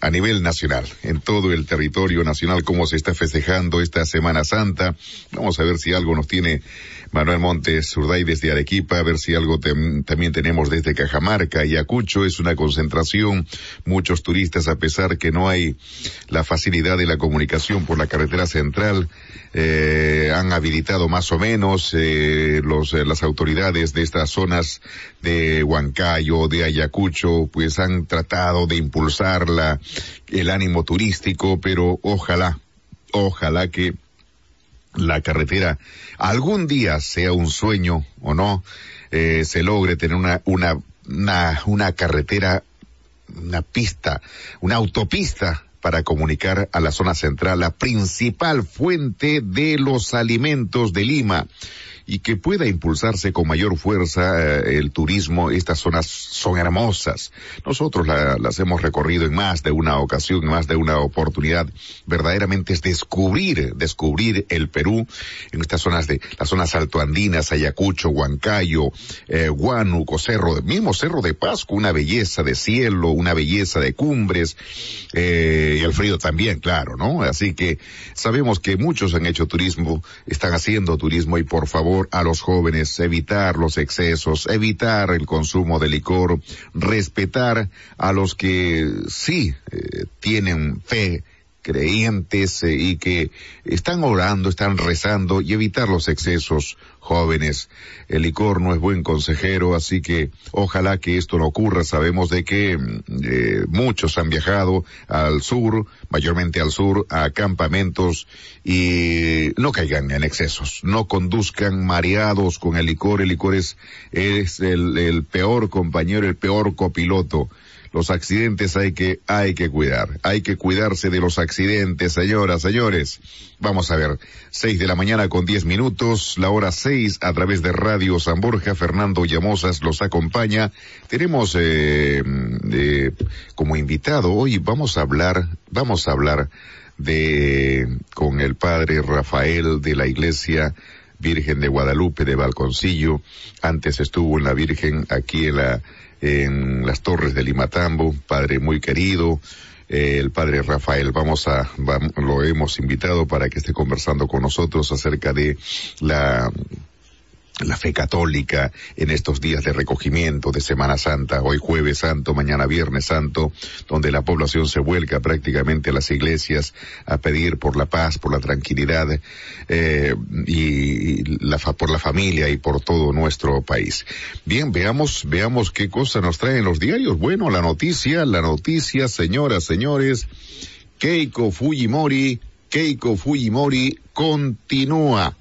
a nivel nacional, en todo el territorio nacional, cómo se está festejando esta Semana Santa. Vamos a ver si algo nos tiene Manuel Montes Urday desde Arequipa, a ver si algo también tenemos desde Cajamarca y Acucho. Es una concentración, muchos turistas, a pesar que no hay la facilidad de la comunicación por la carretera central, eh, han habilitado más o menos eh, los, eh, las autoridades de estas zonas de Huancayo, de Ayacucho, pues han tratado de impulsar la, el ánimo turístico, pero ojalá, ojalá que la carretera algún día sea un sueño o no, eh, se logre tener una, una, una, una carretera, una pista, una autopista para comunicar a la zona central, la principal fuente de los alimentos de Lima y que pueda impulsarse con mayor fuerza eh, el turismo. Estas zonas son hermosas. Nosotros las hemos recorrido en más de una ocasión, en más de una oportunidad. Verdaderamente es descubrir, descubrir el Perú en estas zonas de, las zonas altoandinas, Ayacucho, Huancayo, eh, Huánuco, Cerro, mismo Cerro de Pasco, una belleza de cielo, una belleza de cumbres, eh, y el frío también, claro, ¿no? Así que sabemos que muchos han hecho turismo, están haciendo turismo y por favor, a los jóvenes evitar los excesos, evitar el consumo de licor, respetar a los que sí eh, tienen fe creyentes eh, y que están orando, están rezando y evitar los excesos jóvenes. El licor no es buen consejero, así que ojalá que esto no ocurra. Sabemos de que mm, eh, muchos han viajado al sur, mayormente al sur, a campamentos y no caigan en excesos, no conduzcan mareados con el licor. El licor es, es el, el peor compañero, el peor copiloto los accidentes hay que, hay que cuidar. Hay que cuidarse de los accidentes, señoras, señores. Vamos a ver, seis de la mañana con diez minutos, la hora seis a través de Radio San Borja, Fernando Llamosas los acompaña. Tenemos, eh, como invitado hoy vamos a hablar, vamos a hablar de, con el padre Rafael de la iglesia Virgen de Guadalupe de Balconcillo. Antes estuvo en la Virgen aquí en la, en las torres de Limatambo, padre muy querido, eh, el padre Rafael. Vamos a, lo hemos invitado para que esté conversando con nosotros acerca de la la fe católica en estos días de recogimiento de Semana Santa, hoy jueves santo, mañana viernes santo, donde la población se vuelca prácticamente a las iglesias a pedir por la paz, por la tranquilidad eh, y la, por la familia y por todo nuestro país. Bien, veamos, veamos qué cosa nos traen los diarios. Bueno, la noticia, la noticia, señoras, señores, Keiko Fujimori, Keiko Fujimori continúa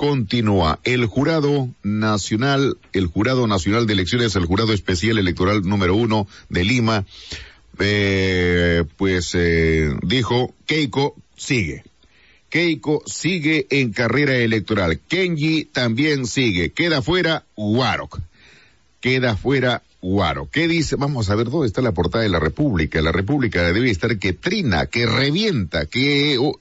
continúa. El jurado nacional, el jurado nacional de elecciones, el jurado especial electoral número uno de Lima, eh, pues eh, dijo Keiko sigue. Keiko sigue en carrera electoral. Kenji también sigue. Queda fuera Warok. Queda fuera Guaro. ¿Qué dice? Vamos a ver dónde está la portada de la República. La República debe estar que trina, que revienta, que oh,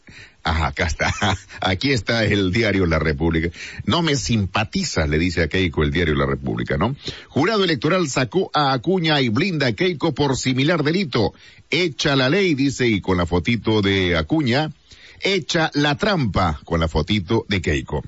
Ajá, acá está. Aquí está el diario La República. No me simpatiza, le dice a Keiko el diario La República, ¿no? Jurado electoral sacó a Acuña y blinda a Keiko por similar delito. Echa la ley, dice, y con la fotito de Acuña, echa la trampa con la fotito de Keiko.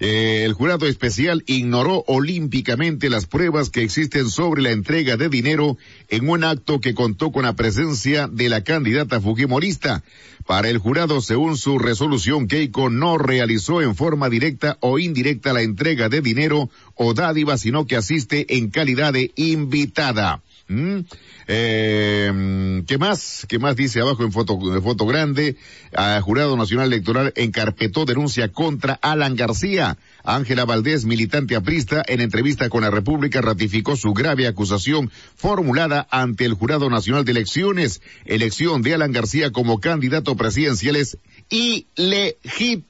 Eh, el jurado especial ignoró olímpicamente las pruebas que existen sobre la entrega de dinero en un acto que contó con la presencia de la candidata fujimorista. Para el jurado, según su resolución, Keiko no realizó en forma directa o indirecta la entrega de dinero o dádiva, sino que asiste en calidad de invitada. ¿Mm? Eh, ¿Qué más? ¿Qué más dice abajo en foto, en foto grande? A Jurado Nacional Electoral encarpetó denuncia contra Alan García. Ángela Valdés, militante aprista, en entrevista con la República ratificó su grave acusación formulada ante el Jurado Nacional de Elecciones. Elección de Alan García como candidato presidencial es ilegítima,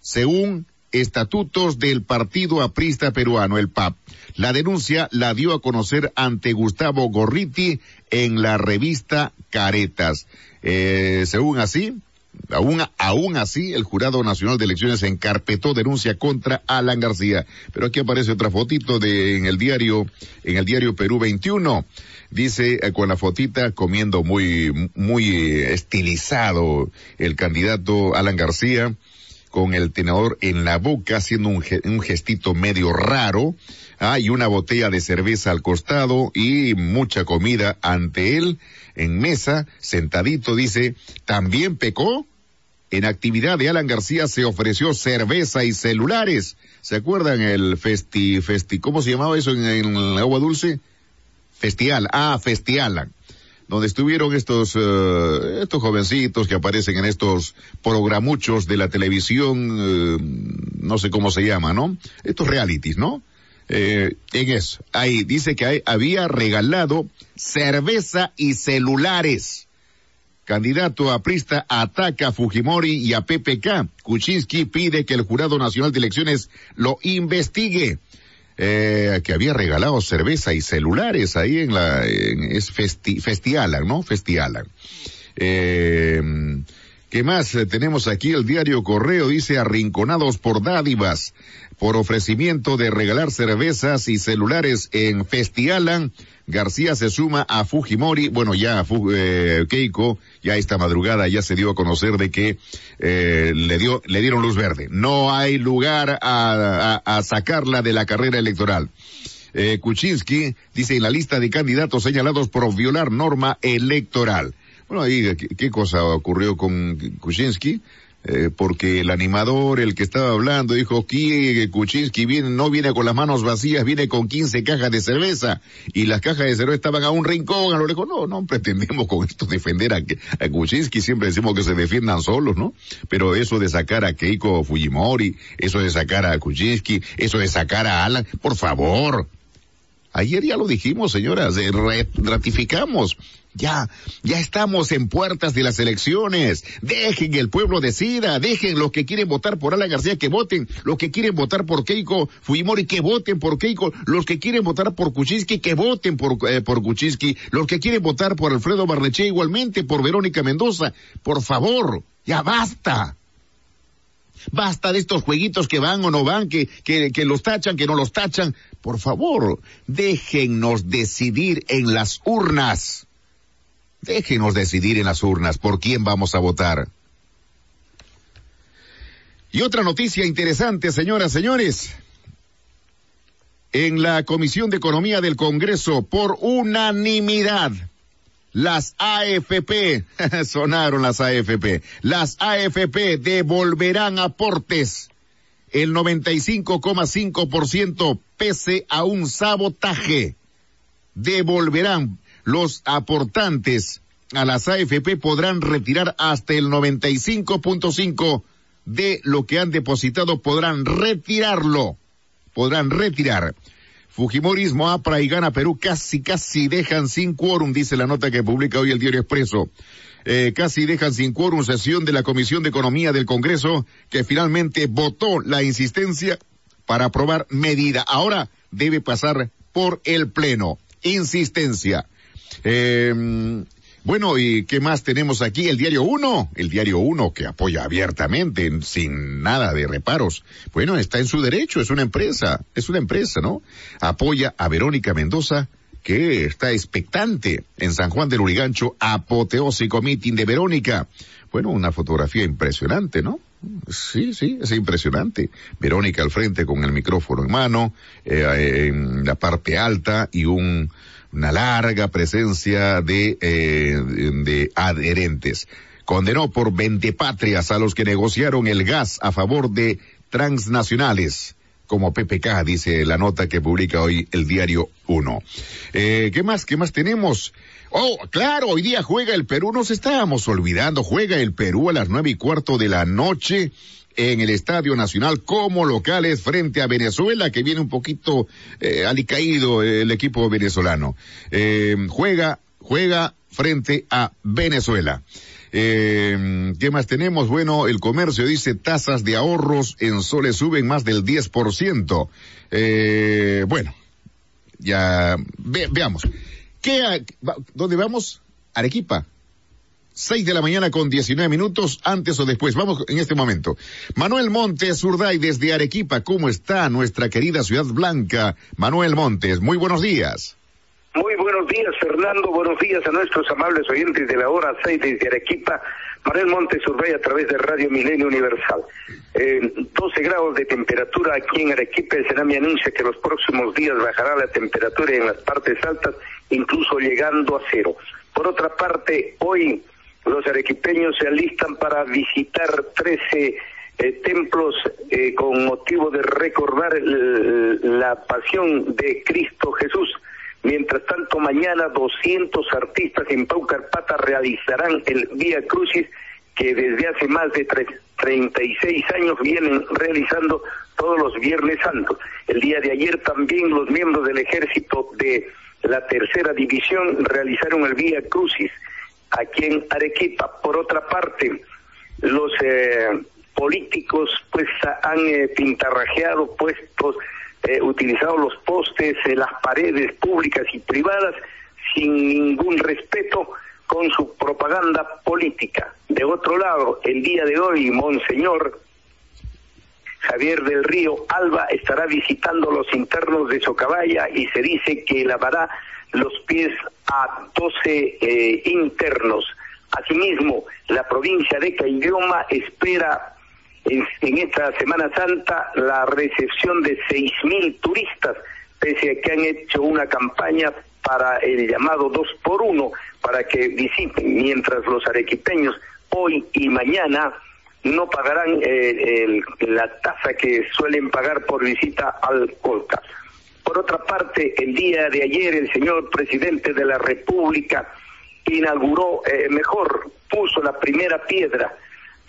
según estatutos del Partido Aprista Peruano, el PAP. La denuncia la dio a conocer ante Gustavo Gorriti en la revista Caretas. Eh, según así, Aún, aún así, el Jurado Nacional de Elecciones encarpetó denuncia contra Alan García. Pero aquí aparece otra fotito de, en el diario, en el diario Perú 21. Dice, eh, con la fotita, comiendo muy, muy estilizado el candidato Alan García, con el tenedor en la boca, haciendo un, un gestito medio raro. Hay una botella de cerveza al costado y mucha comida ante él en mesa, sentadito, dice, también pecó. En actividad de Alan García se ofreció cerveza y celulares. ¿Se acuerdan el festi, festi, cómo se llamaba eso en, en agua dulce? Festial, ah, Festial donde estuvieron estos, uh, estos jovencitos que aparecen en estos programuchos de la televisión, uh, no sé cómo se llama, ¿no? Estos realities, ¿no? Eh, en eso, ahí dice que hay, había regalado cerveza y celulares. Candidato a Prista ataca a Fujimori y a PPK. Kuczynski pide que el Jurado Nacional de Elecciones lo investigue eh, que había regalado cerveza y celulares ahí en la, en, es Festi, Festialan, ¿no? Festialan. Eh, ¿Qué más? Tenemos aquí el diario Correo, dice arrinconados por dádivas, por ofrecimiento de regalar cervezas y celulares en Festialan. García se suma a Fujimori, bueno ya eh, Keiko, ya esta madrugada ya se dio a conocer de que eh, le dio, le dieron luz verde. No hay lugar a, a, a sacarla de la carrera electoral. Eh, Kuczynski dice en la lista de candidatos señalados por violar norma electoral. Bueno, ahí, ¿qué, cosa ocurrió con Kuczynski? Eh, porque el animador, el que estaba hablando, dijo aquí Kuczynski viene, no viene con las manos vacías, viene con 15 cajas de cerveza y las cajas de cerveza estaban a un rincón, a lo lejos. No, no pretendemos con esto defender a, a Kuczynski, siempre decimos que se defiendan solos, ¿no? Pero eso de sacar a Keiko Fujimori, eso de sacar a Kuczynski, eso de sacar a Alan, por favor. Ayer ya lo dijimos, señoras, ratificamos. Ya, ya estamos en puertas de las elecciones. Dejen el pueblo decida. Dejen los que quieren votar por Alan García que voten. Los que quieren votar por Keiko Fujimori que voten por Keiko. Los que quieren votar por Kuczynski que voten por, eh, por. Los que quieren votar por Alfredo Barneche igualmente, por Verónica Mendoza. Por favor, ya basta. Basta de estos jueguitos que van o no van, que, que, que los tachan, que no los tachan. Por favor, déjennos decidir en las urnas. Déjenos decidir en las urnas por quién vamos a votar. Y otra noticia interesante, señoras, señores. En la Comisión de Economía del Congreso, por unanimidad, las AFP, sonaron las AFP, las AFP devolverán aportes el 95,5% pese a un sabotaje. Devolverán los aportantes a las AFP podrán retirar hasta el 95.5 de lo que han depositado, podrán retirarlo, podrán retirar. Fujimorismo, APRA y Gana Perú casi, casi dejan sin quórum, dice la nota que publica hoy el diario Expreso. Eh, casi dejan sin quórum sesión de la Comisión de Economía del Congreso que finalmente votó la insistencia para aprobar medida. Ahora debe pasar por el Pleno. Insistencia. Eh, bueno, ¿y qué más tenemos aquí? El diario 1, el diario 1 que apoya abiertamente, sin nada de reparos. Bueno, está en su derecho, es una empresa, es una empresa, ¿no? Apoya a Verónica Mendoza, que está expectante en San Juan del Urigancho, apoteósico meeting de Verónica. Bueno, una fotografía impresionante, ¿no? Sí, sí, es impresionante. Verónica al frente con el micrófono en mano, eh, en la parte alta y un, una larga presencia de, eh, de adherentes. Condenó por 20 patrias a los que negociaron el gas a favor de transnacionales. como PPK, dice la nota que publica hoy el diario 1. Eh, ¿Qué más? ¿Qué más tenemos? Oh, claro, hoy día juega el Perú, nos estábamos olvidando, juega el Perú a las nueve y cuarto de la noche en el Estadio Nacional como locales frente a Venezuela, que viene un poquito eh, alicaído el equipo venezolano. Eh, juega, juega frente a Venezuela. Eh, ¿Qué más tenemos? Bueno, el comercio dice tasas de ahorros en soles suben más del 10%. Eh, bueno, ya veamos. ¿Qué, ¿Dónde vamos? Arequipa. 6 de la mañana con 19 minutos, antes o después. Vamos en este momento. Manuel Montes, Urday, desde Arequipa. ¿Cómo está nuestra querida Ciudad Blanca? Manuel Montes, muy buenos días. Muy buenos días, Fernando. Buenos días a nuestros amables oyentes de la hora 6 desde Arequipa. Manuel Montes Urbay a través de Radio Milenio Universal. Eh, 12 grados de temperatura aquí en Arequipa. El Senami anuncia que los próximos días bajará la temperatura en las partes altas, incluso llegando a cero. Por otra parte, hoy los arequipeños se alistan para visitar 13 eh, templos eh, con motivo de recordar la pasión de Cristo Jesús. Mientras tanto, mañana 200 artistas en Paucarpata realizarán el Vía Crucis que desde hace más de 36 años vienen realizando todos los Viernes Santos. El día de ayer también los miembros del ejército de la tercera división realizaron el Vía Crucis aquí en Arequipa. Por otra parte, los eh, políticos pues han eh, pintarrajeado puestos eh, utilizado los postes, eh, las paredes públicas y privadas sin ningún respeto con su propaganda política. De otro lado, el día de hoy, Monseñor Javier del Río Alba estará visitando los internos de Socabaya y se dice que lavará los pies a 12 eh, internos. Asimismo, la provincia de Caylloma espera en, esta Semana Santa la recepción de seis mil turistas, pese a que han hecho una campaña para el llamado dos por uno, para que visiten, mientras los arequipeños hoy y mañana no pagarán eh, la tasa que suelen pagar por visita al Colca. Por otra parte, el día de ayer el señor presidente de la República inauguró, eh, mejor, puso la primera piedra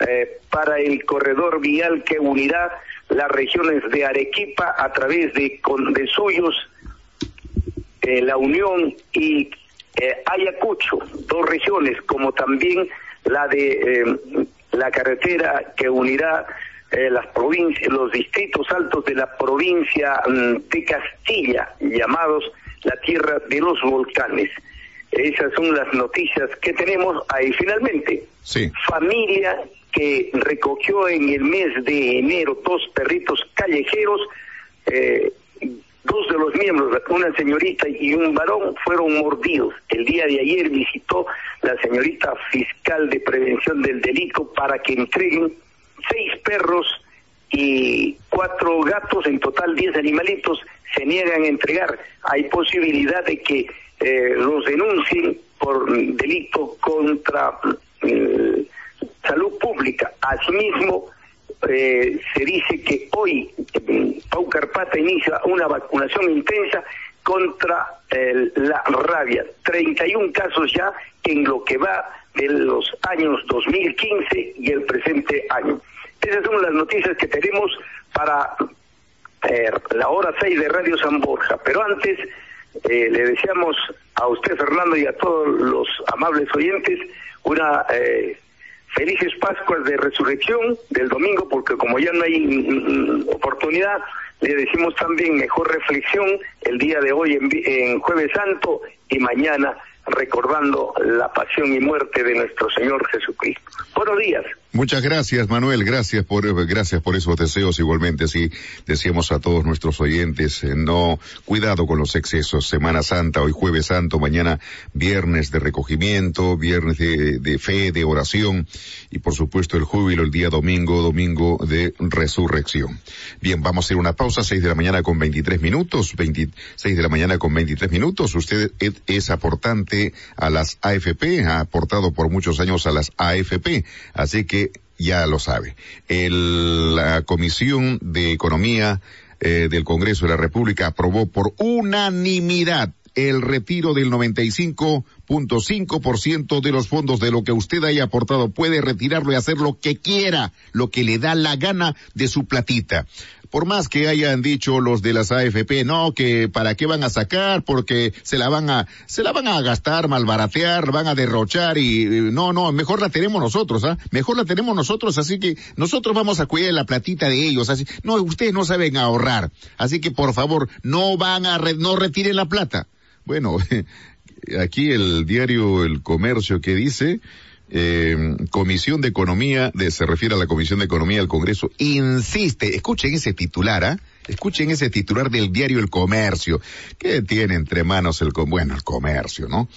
eh, para el corredor vial que unirá las regiones de Arequipa a través de, de Suyos, eh, La Unión y eh, Ayacucho, dos regiones, como también la de la carretera que unirá las provincias, los distritos altos de la provincia mm, de Castilla, llamados la tierra de los volcanes. Esas son las noticias que tenemos ahí. Finalmente, sí. familia que recogió en el mes de enero dos perritos callejeros, eh, dos de los miembros, una señorita y un varón, fueron mordidos. El día de ayer visitó la señorita fiscal de prevención del delito para que entreguen perros y cuatro gatos, en total diez animalitos, se niegan a entregar. Hay posibilidad de que eh, los denuncien por delito contra eh, salud pública. Asimismo, eh, se dice que hoy Pau Carpata inicia una vacunación intensa contra la rabia. 31 casos ya en lo que va de los años 2015 y el presente año. Esas son las noticias que tenemos para eh, la hora 6 de Radio San Borja. Pero antes, eh, le deseamos a usted, Fernando, y a todos los amables oyentes una eh, felices Pascuas de Resurrección del domingo, porque como ya no hay mm, mm, oportunidad, le decimos también mejor reflexión el día de hoy en, en Jueves Santo y mañana recordando la pasión y muerte de nuestro Señor Jesucristo. Buenos días. Muchas gracias, Manuel. Gracias por, gracias por esos deseos. Igualmente, sí, decíamos a todos nuestros oyentes, eh, no, cuidado con los excesos. Semana Santa, hoy jueves santo, mañana viernes de recogimiento, viernes de, fe, de oración y por supuesto el júbilo el día domingo, domingo de resurrección. Bien, vamos a hacer una pausa, seis de la mañana con 23 minutos, 26 de la mañana con 23 minutos. Usted es aportante a las AFP, ha aportado por muchos años a las AFP, así que ya lo sabe. El, la Comisión de Economía eh, del Congreso de la República aprobó por unanimidad el retiro del 95.5% de los fondos de lo que usted haya aportado. Puede retirarlo y hacer lo que quiera, lo que le da la gana de su platita por más que hayan dicho los de las AFP, no, que para qué van a sacar, porque se la van a, se la van a gastar, malbaratear, van a derrochar y, no, no, mejor la tenemos nosotros, ¿ah? Mejor la tenemos nosotros, así que nosotros vamos a cuidar la platita de ellos, así, no, ustedes no saben ahorrar, así que por favor, no van a, no retiren la plata. Bueno, aquí el diario El Comercio que dice, eh, Comisión de Economía, de, se refiere a la Comisión de Economía del Congreso, insiste, escuchen ese titular, ¿ah? Escuchen ese titular del diario El Comercio, que tiene entre manos el, bueno, el comercio, ¿no?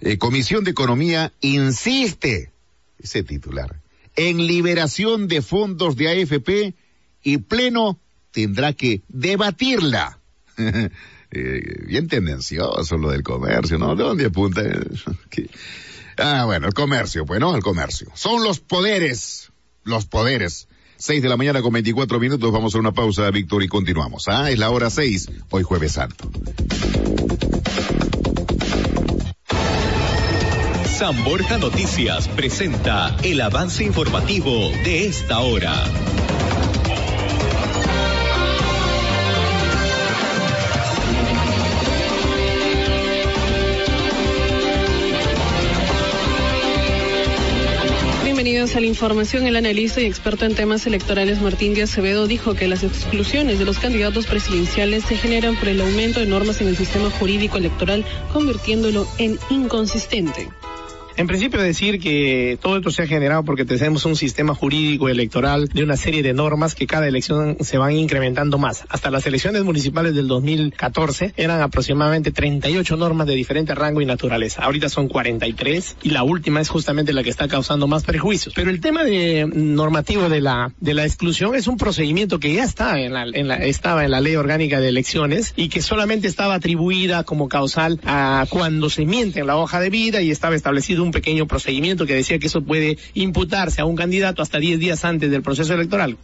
Eh, Comisión de Economía insiste, ese titular, en liberación de fondos de AFP y Pleno tendrá que debatirla. eh, bien tendencioso lo del comercio, ¿no? ¿De dónde apunta? Ah, bueno, el comercio, pues, ¿no? El comercio. Son los poderes, los poderes. Seis de la mañana con 24 minutos, vamos a una pausa, Víctor, y continuamos. Ah, es la hora seis, hoy jueves santo. San Borja Noticias presenta el avance informativo de esta hora. Bienvenidos a la información. El analista y experto en temas electorales Martín Díaz Acevedo dijo que las exclusiones de los candidatos presidenciales se generan por el aumento de normas en el sistema jurídico electoral, convirtiéndolo en inconsistente. En principio decir que todo esto se ha generado porque tenemos un sistema jurídico electoral de una serie de normas que cada elección se van incrementando más. Hasta las elecciones municipales del 2014 eran aproximadamente 38 normas de diferente rango y naturaleza. Ahorita son 43 y la última es justamente la que está causando más prejuicios. Pero el tema de normativo de la de la exclusión es un procedimiento que ya está en la estaba en la ley orgánica de elecciones y que solamente estaba atribuida como causal a cuando se miente en la hoja de vida y estaba establecido un pequeño procedimiento que decía que eso puede imputarse a un candidato hasta 10 días antes del proceso electoral.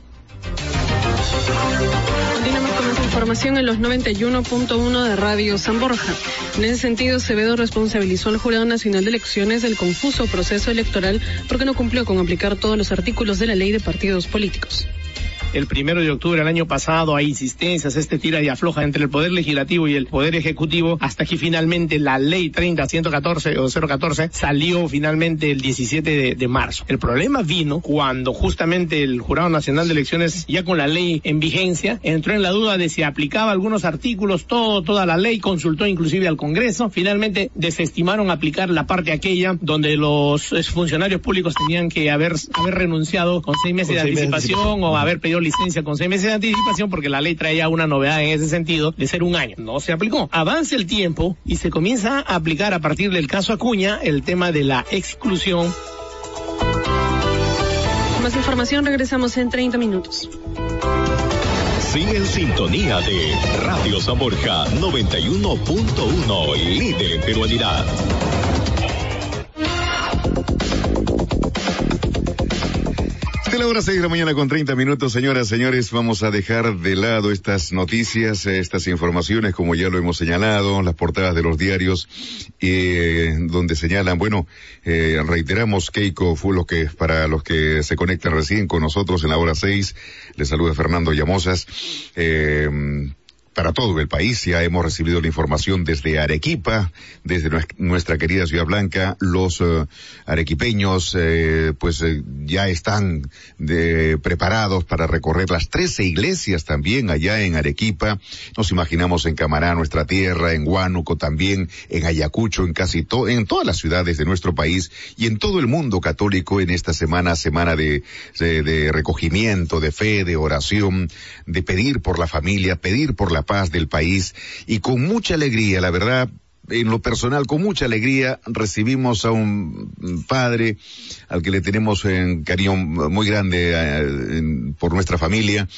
Información en los 91.1 de Radio San Borja. En ese sentido, Acevedo responsabilizó al Jurado Nacional de Elecciones del confuso proceso electoral porque no cumplió con aplicar todos los artículos de la ley de partidos políticos el primero de octubre del año pasado. Hay insistencias, este tira y afloja entre el Poder Legislativo y el Poder Ejecutivo, hasta que finalmente la ley 30 114 o 014 salió finalmente el 17 de, marzo. El problema vino cuando justamente el Jurado Nacional de Elecciones, ya con la ley en vigencia, entró en la duda de si aplicaba algunos artículos, todo, toda la ley, consultó inclusive al Congreso, finalmente desestimaron aplicar la parte aquella donde los funcionarios públicos tenían que haber, haber renunciado con seis meses de anticipación. o haber pedido licencia con seis meses de anticipación porque la ley traía una novedad en ese sentido de ser un año. No se aplicó. Avanza el tiempo y se comienza a aplicar a partir del caso Acuña el tema de la exclusión. Más información regresamos en 30 minutos. Sigue en sintonía de Radio San Borja 91.1, líder en peruanidad. La hora seis de la mañana con 30 minutos, señoras, señores, vamos a dejar de lado estas noticias, estas informaciones, como ya lo hemos señalado, las portadas de los diarios, eh, donde señalan, bueno, eh, reiteramos, Keiko fue lo que, para los que se conectan recién con nosotros en la hora seis, les saluda Fernando Llamosas, eh, para todo el país. Ya hemos recibido la información desde Arequipa, desde nuestra querida Ciudad Blanca. Los uh, arequipeños, eh, pues eh, ya están de, preparados para recorrer las trece iglesias también allá en Arequipa. Nos imaginamos en Camará, nuestra tierra, en Huánuco también, en Ayacucho, en casi todo, en todas las ciudades de nuestro país y en todo el mundo católico en esta semana, semana de, de, de recogimiento, de fe, de oración, de pedir por la familia, pedir por la del país y con mucha alegría, la verdad, en lo personal, con mucha alegría, recibimos a un padre al que le tenemos un cariño muy grande eh, por nuestra familia,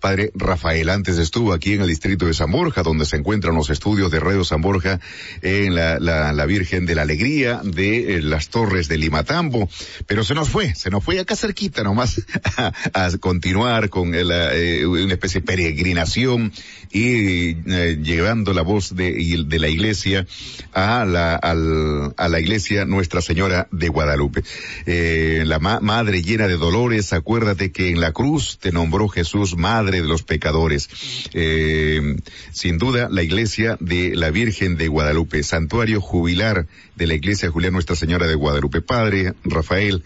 padre Rafael. Antes estuvo aquí en el distrito de San Borja, donde se encuentran los estudios de Radio San Borja en la, la, la Virgen de la Alegría de eh, las Torres de Limatambo. Pero se nos fue, se nos fue acá cerquita nomás a, continuar con eh, una especie de peregrinación y llevando la voz de la iglesia a la, al, a la iglesia Nuestra Señora de Guadalupe. Eh, la ma madre llena de dolores, acuérdate que en la cruz te nombró Jesús madre de los pecadores. Eh, sin duda, la iglesia de la Virgen de Guadalupe, santuario jubilar de la iglesia Julián Nuestra Señora de Guadalupe. Padre Rafael,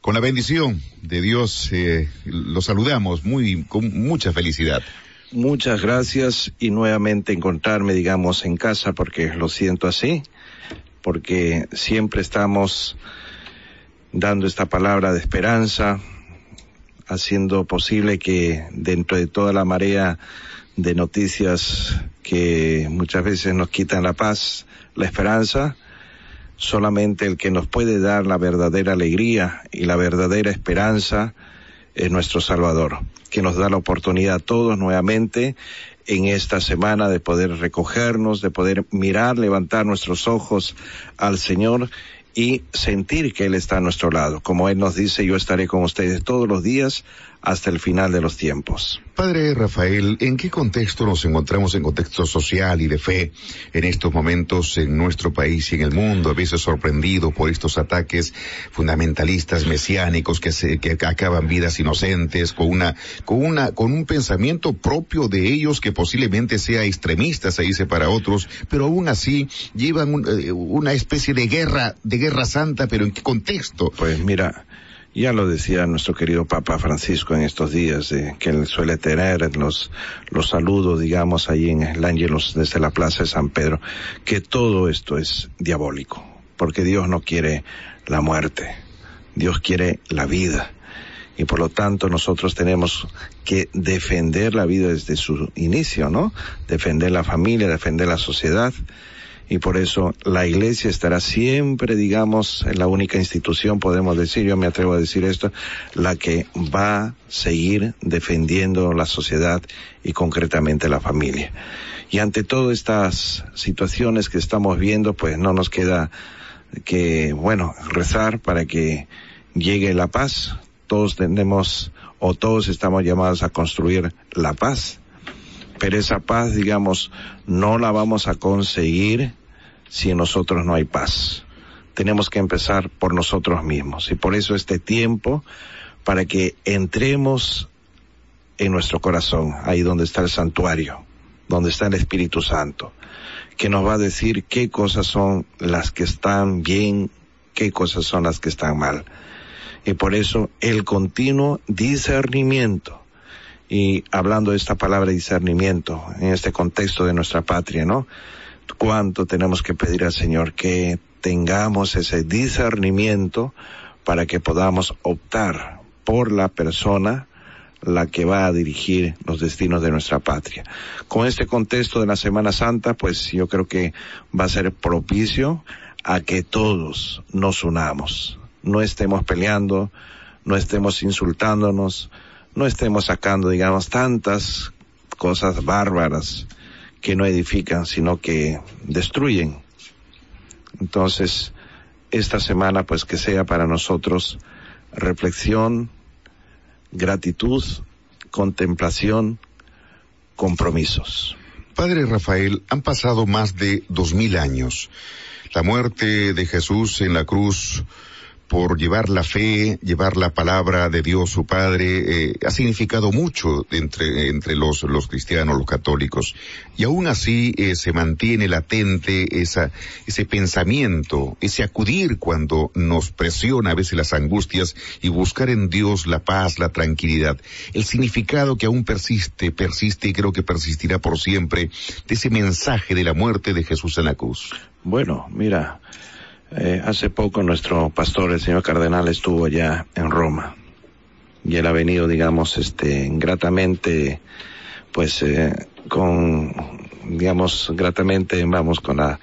con la bendición de Dios, eh, lo saludamos muy, con mucha felicidad. Muchas gracias y nuevamente encontrarme, digamos, en casa porque lo siento así, porque siempre estamos dando esta palabra de esperanza, haciendo posible que dentro de toda la marea de noticias que muchas veces nos quitan la paz, la esperanza, solamente el que nos puede dar la verdadera alegría y la verdadera esperanza es nuestro Salvador, que nos da la oportunidad a todos nuevamente en esta semana de poder recogernos, de poder mirar, levantar nuestros ojos al Señor y sentir que Él está a nuestro lado. Como Él nos dice, yo estaré con ustedes todos los días hasta el final de los tiempos. Padre Rafael, ¿en qué contexto nos encontramos en contexto social y de fe en estos momentos en nuestro país y en el mundo? A veces sorprendido por estos ataques fundamentalistas mesiánicos que se, que acaban vidas inocentes con una, con una, con un pensamiento propio de ellos que posiblemente sea extremista, se dice para otros, pero aún así llevan un, eh, una especie de guerra, de guerra santa, pero ¿en qué contexto? Pues mira, ya lo decía nuestro querido Papa Francisco en estos días, eh, que él suele tener los, los saludos, digamos, ahí en el Ángelos desde la Plaza de San Pedro, que todo esto es diabólico, porque Dios no quiere la muerte, Dios quiere la vida. Y por lo tanto nosotros tenemos que defender la vida desde su inicio, ¿no? Defender la familia, defender la sociedad y por eso la iglesia estará siempre, digamos, en la única institución, podemos decir, yo me atrevo a decir esto, la que va a seguir defendiendo la sociedad y concretamente la familia. Y ante todas estas situaciones que estamos viendo, pues no nos queda que, bueno, rezar para que llegue la paz. Todos tenemos o todos estamos llamados a construir la paz. Pero esa paz, digamos, no la vamos a conseguir si en nosotros no hay paz. Tenemos que empezar por nosotros mismos. Y por eso este tiempo, para que entremos en nuestro corazón, ahí donde está el santuario, donde está el Espíritu Santo, que nos va a decir qué cosas son las que están bien, qué cosas son las que están mal. Y por eso el continuo discernimiento, y hablando de esta palabra discernimiento en este contexto de nuestra patria, ¿no? Cuánto tenemos que pedir al Señor que tengamos ese discernimiento para que podamos optar por la persona la que va a dirigir los destinos de nuestra patria. Con este contexto de la Semana Santa, pues yo creo que va a ser propicio a que todos nos unamos, no estemos peleando, no estemos insultándonos, no estemos sacando, digamos, tantas cosas bárbaras que no edifican, sino que destruyen. Entonces, esta semana pues que sea para nosotros reflexión, gratitud, contemplación, compromisos. Padre Rafael, han pasado más de dos mil años. La muerte de Jesús en la cruz por llevar la fe, llevar la palabra de Dios su Padre, eh, ha significado mucho entre, entre los, los cristianos, los católicos. Y aún así eh, se mantiene latente esa, ese pensamiento, ese acudir cuando nos presiona a veces las angustias y buscar en Dios la paz, la tranquilidad. El significado que aún persiste, persiste y creo que persistirá por siempre de ese mensaje de la muerte de Jesús en la cruz. Bueno, mira, eh, hace poco nuestro pastor, el señor Cardenal, estuvo allá en Roma y él ha venido, digamos, este, gratamente, pues, eh, con, digamos, gratamente vamos con la,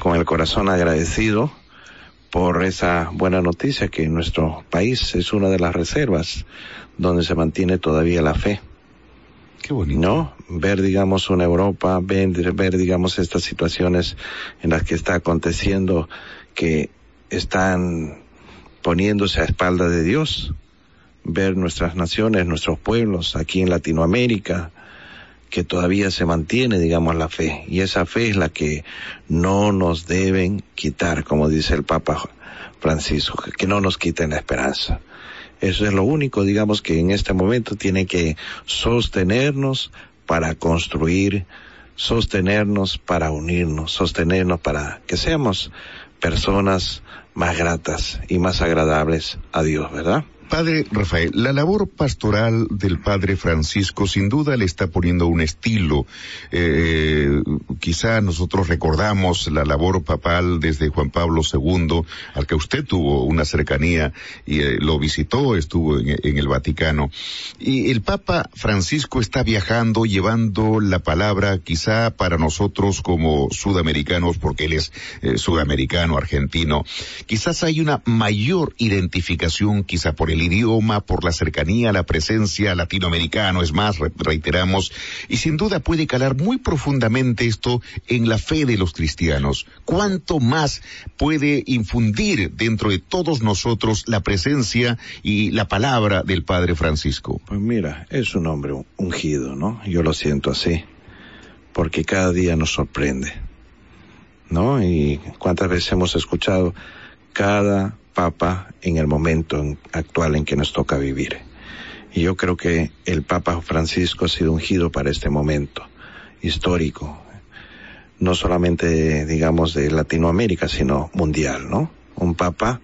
con el corazón agradecido por esa buena noticia que nuestro país es una de las reservas donde se mantiene todavía la fe. Qué bonito. ¿No? Ver, digamos, una Europa, ver, ver, digamos, estas situaciones en las que está aconteciendo que están poniéndose a espalda de Dios. Ver nuestras naciones, nuestros pueblos aquí en Latinoamérica, que todavía se mantiene, digamos, la fe. Y esa fe es la que no nos deben quitar, como dice el Papa Francisco, que no nos quiten la esperanza. Eso es lo único, digamos, que en este momento tiene que sostenernos para construir, sostenernos para unirnos, sostenernos para que seamos personas más gratas y más agradables a Dios, ¿verdad? Padre Rafael, la labor pastoral del Padre Francisco sin duda le está poniendo un estilo. Eh, quizá nosotros recordamos la labor papal desde Juan Pablo II, al que usted tuvo una cercanía y eh, lo visitó, estuvo en, el Vaticano. Y el Papa Francisco está viajando, llevando la palabra quizá para nosotros como sudamericanos, porque él es eh, sudamericano, argentino. Quizás hay una mayor identificación quizá por el idioma, por la cercanía, la presencia latinoamericano, es más, reiteramos, y sin duda puede calar muy profundamente esto en la fe de los cristianos. ¿Cuánto más puede infundir dentro de todos nosotros la presencia y la palabra del Padre Francisco? Pues mira, es un hombre ungido, ¿no? Yo lo siento así, porque cada día nos sorprende, ¿no? Y cuántas veces hemos escuchado cada Papa en el momento actual en que nos toca vivir. Y yo creo que el Papa Francisco ha sido ungido para este momento histórico, no solamente, digamos, de Latinoamérica, sino mundial, ¿no? Un Papa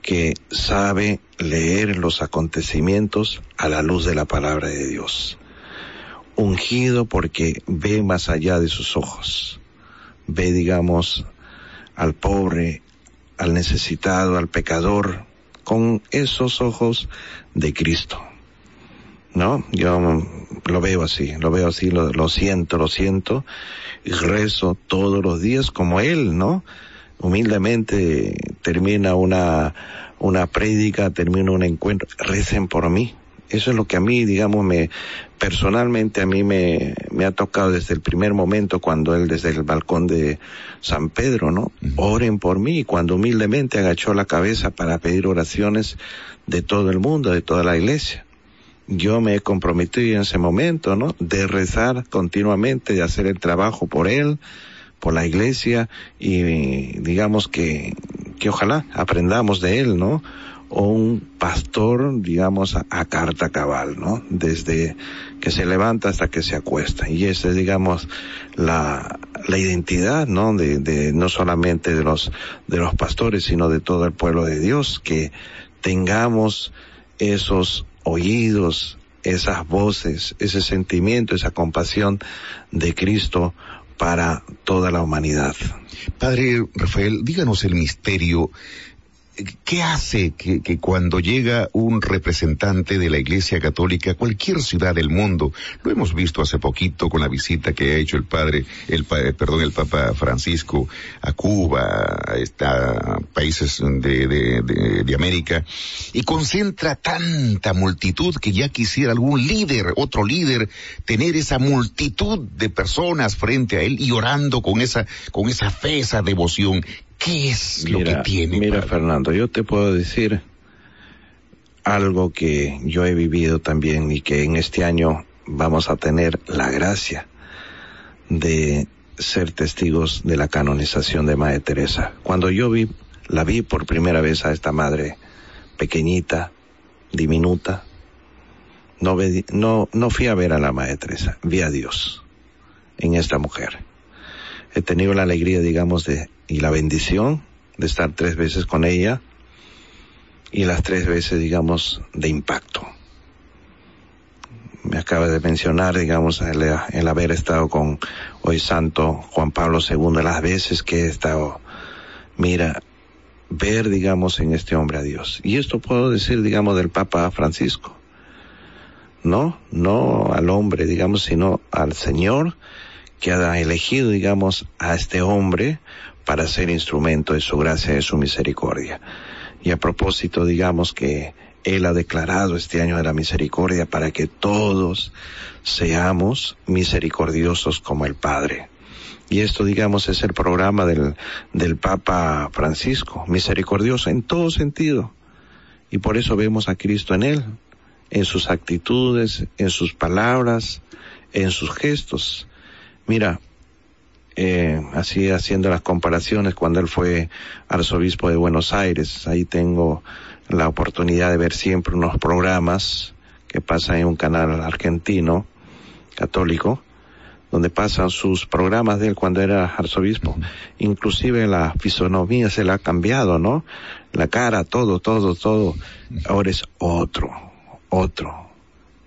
que sabe leer los acontecimientos a la luz de la palabra de Dios. Ungido porque ve más allá de sus ojos. Ve, digamos, al pobre, al necesitado, al pecador, con esos ojos de Cristo. ¿No? Yo lo veo así, lo veo así, lo, siento, lo siento, y rezo todos los días como Él, ¿no? Humildemente termina una, una prédica, termina un encuentro, recen por mí. Eso es lo que a mí, digamos, me, personalmente a mí me, me ha tocado desde el primer momento cuando él desde el balcón de San Pedro, ¿no? Oren por mí, cuando humildemente agachó la cabeza para pedir oraciones de todo el mundo, de toda la iglesia. Yo me he comprometido en ese momento, ¿no? De rezar continuamente, de hacer el trabajo por él, por la iglesia y digamos que, que ojalá aprendamos de él, ¿no? O un pastor, digamos, a, a, carta cabal, ¿no? Desde que se levanta hasta que se acuesta. Y esa es, digamos, la, la identidad, ¿no? De, de, no solamente de los, de los pastores, sino de todo el pueblo de Dios, que tengamos esos oídos, esas voces, ese sentimiento, esa compasión de Cristo para toda la humanidad. Padre Rafael, díganos el misterio ¿Qué hace que, cuando llega un representante de la Iglesia Católica a cualquier ciudad del mundo, lo hemos visto hace poquito con la visita que ha hecho el padre, el perdón, el Papa Francisco a Cuba, a, a países de, de, de, de, América, y concentra tanta multitud que ya quisiera algún líder, otro líder, tener esa multitud de personas frente a él y orando con esa, con esa fe, esa devoción. ¿Qué es lo mira, que tiene? Mira, padre? Fernando, yo te puedo decir algo que yo he vivido también y que en este año vamos a tener la gracia de ser testigos de la canonización de Madre Teresa. Cuando yo vi, la vi por primera vez a esta madre pequeñita, diminuta, no, no fui a ver a la Madre Teresa, vi a Dios en esta mujer. He tenido la alegría, digamos, de y la bendición de estar tres veces con ella y las tres veces, digamos, de impacto. Me acaba de mencionar, digamos, el, haber estado con hoy Santo Juan Pablo II, las veces que he estado, mira, ver, digamos, en este hombre a Dios. Y esto puedo decir, digamos, del Papa Francisco. No, no al hombre, digamos, sino al Señor que ha elegido, digamos, a este hombre para ser instrumento de su gracia y de su misericordia. Y a propósito, digamos que Él ha declarado este año de la misericordia para que todos seamos misericordiosos como el Padre. Y esto, digamos, es el programa del, del Papa Francisco, misericordioso en todo sentido. Y por eso vemos a Cristo en Él, en sus actitudes, en sus palabras, en sus gestos. Mira, eh, así haciendo las comparaciones cuando él fue arzobispo de Buenos Aires, ahí tengo la oportunidad de ver siempre unos programas que pasan en un canal argentino católico donde pasan sus programas de él cuando era arzobispo. Inclusive la fisonomía se le ha cambiado, ¿no? La cara, todo, todo, todo. Ahora es otro, otro,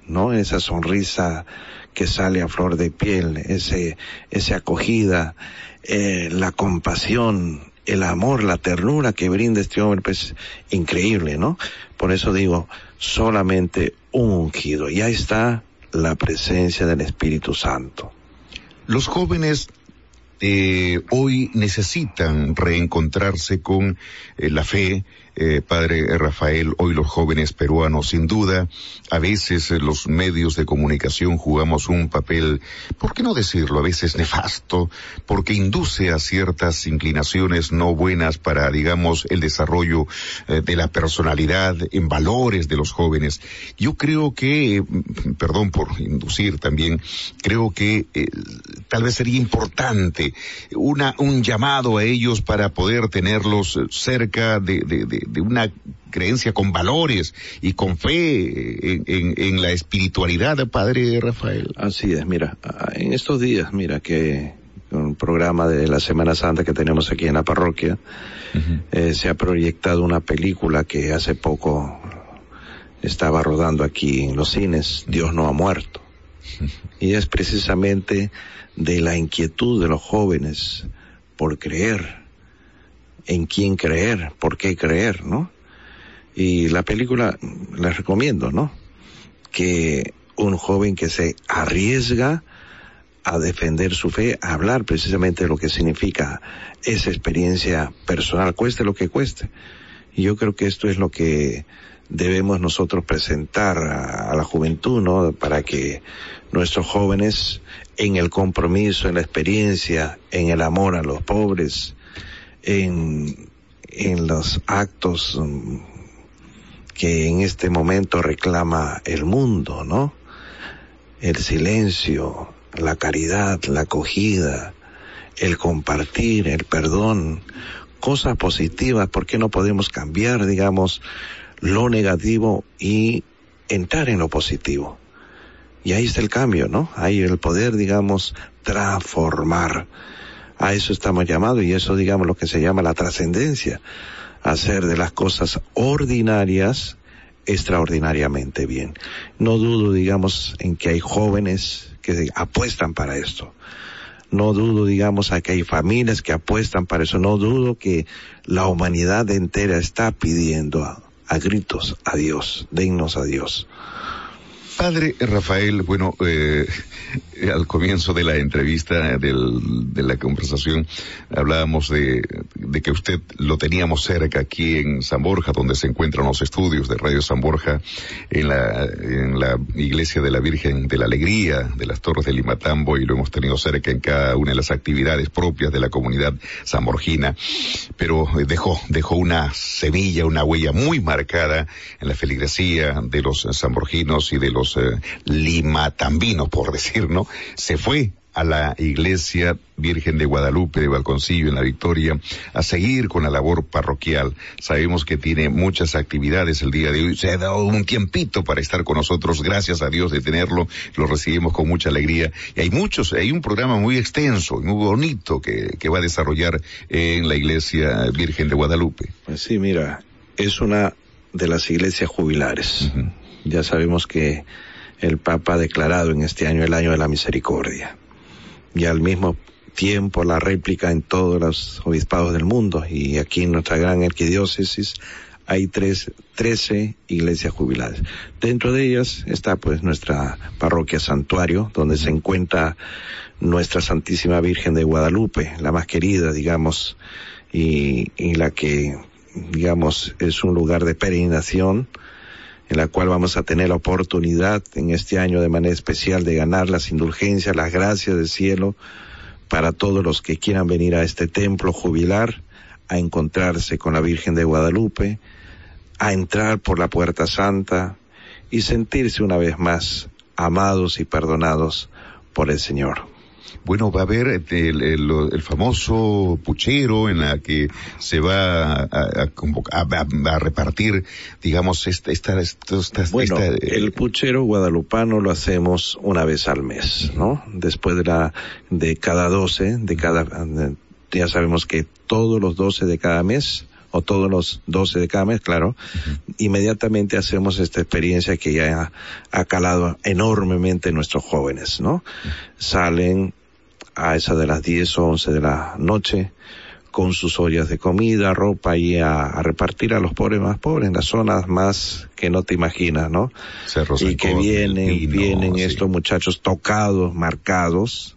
¿no? Esa sonrisa que sale a flor de piel, ese, esa acogida, eh, la compasión, el amor, la ternura que brinda este hombre, pues increíble, ¿no? Por eso digo, solamente un ungido. Y ahí está la presencia del Espíritu Santo. Los jóvenes eh, hoy necesitan reencontrarse con eh, la fe, eh, padre Rafael, hoy los jóvenes peruanos, sin duda, a veces eh, los medios de comunicación jugamos un papel, ¿por qué no decirlo? A veces nefasto, porque induce a ciertas inclinaciones no buenas para, digamos, el desarrollo eh, de la personalidad en valores de los jóvenes. Yo creo que, mm, perdón por inducir también, creo que tal vez sería importante una, un llamado a ellos para poder tenerlos cerca de, de, de de una creencia con valores y con fe en, en, la espiritualidad, Padre Rafael. Así es, mira, en estos días, mira que un programa de la Semana Santa que tenemos aquí en la parroquia, eh, se ha proyectado una película que hace poco estaba rodando aquí en los cines, Dios no ha muerto. Y es precisamente de la inquietud de los jóvenes por creer en quién creer, por qué creer, ¿no? Y la película les recomiendo, ¿no? Que un joven que se arriesga a defender su fe, a hablar precisamente de lo que significa esa experiencia personal, cueste lo que cueste. Y yo creo que esto es lo que debemos nosotros presentar a, a la juventud, ¿no? Para que nuestros jóvenes en el compromiso, en la experiencia, en el amor a los pobres, en, en los actos um, que en este momento reclama el mundo, ¿no? El silencio, la caridad, la acogida, el compartir, el perdón, cosas positivas, ¿por qué no podemos cambiar, digamos, lo negativo y entrar en lo positivo? Y ahí está el cambio, ¿no? Ahí el poder, digamos, transformar a eso estamos llamados y eso digamos lo que se llama la trascendencia, hacer de las cosas ordinarias extraordinariamente bien. No dudo, digamos, en que hay jóvenes que apuestan para esto. No dudo, digamos, a que hay familias que apuestan para eso. No dudo que la humanidad entera está pidiendo a, gritos a Dios, dignos a Dios. Padre Rafael, bueno, eh, al comienzo de la entrevista, del, de la conversación, hablábamos de, de, que usted lo teníamos cerca aquí en San Borja, donde se encuentran los estudios de Radio San Borja, en la, en la iglesia de la Virgen de la Alegría, de las Torres de Limatambo, y lo hemos tenido cerca en cada una de las actividades propias de la comunidad sanborgina, pero dejó, dejó una semilla, una huella muy marcada en la feligresía de los sanborginos y de los eh, Lima Tambinos, por decir, ¿no? Se fue a la iglesia Virgen de Guadalupe de Balconcillo en la Victoria a seguir con la labor parroquial. Sabemos que tiene muchas actividades el día de hoy. Se ha dado un tiempito para estar con nosotros. Gracias a Dios de tenerlo. Lo recibimos con mucha alegría. Y hay muchos, hay un programa muy extenso y muy bonito que, que va a desarrollar en la iglesia Virgen de Guadalupe. Pues sí, mira, es una de las iglesias jubilares. Uh -huh. Ya sabemos que el Papa ha declarado en este año el año de la misericordia. Y al mismo tiempo la réplica en todos los obispados del mundo y aquí en nuestra gran arquidiócesis hay tres, trece iglesias jubiladas. Dentro de ellas está pues nuestra parroquia santuario, donde se encuentra nuestra Santísima Virgen de Guadalupe, la más querida, digamos, y, la que, digamos, es un lugar de peregrinación, en la cual vamos a tener la oportunidad en este año de manera especial de ganar las indulgencias, las gracias del cielo para todos los que quieran venir a este templo jubilar, a encontrarse con la Virgen de Guadalupe, a entrar por la puerta santa y sentirse una vez más amados y perdonados por el Señor. Bueno, va a haber este, el, el, el famoso puchero en la que se va a, a, a, a repartir, digamos, esta, esta, esta, esta bueno, esta, el puchero guadalupano lo hacemos una vez al mes, ¿no? Después de la, de cada doce, de cada, ya sabemos que todos los doce de cada mes, o todos los 12 de cada mes, claro, uh -huh. inmediatamente hacemos esta experiencia que ya ha, ha calado enormemente en nuestros jóvenes, ¿no? Uh -huh. Salen a esa de las 10 o 11 de la noche con sus ollas de comida, ropa y a, a, repartir a los pobres más pobres en las zonas más que no te imaginas, ¿no? Cerros y que vienen, vienen sí. estos muchachos tocados, marcados,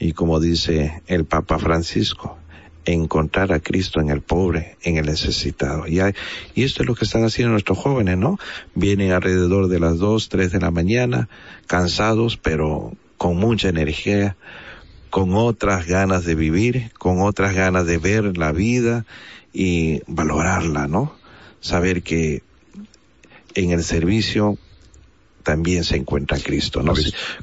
y como dice el Papa Francisco, encontrar a Cristo en el pobre, en el necesitado. Y, hay, y esto es lo que están haciendo nuestros jóvenes, ¿no? Vienen alrededor de las dos, tres de la mañana, cansados, pero con mucha energía, con otras ganas de vivir, con otras ganas de ver la vida y valorarla, ¿no? Saber que en el servicio también se encuentra Cristo, ¿no?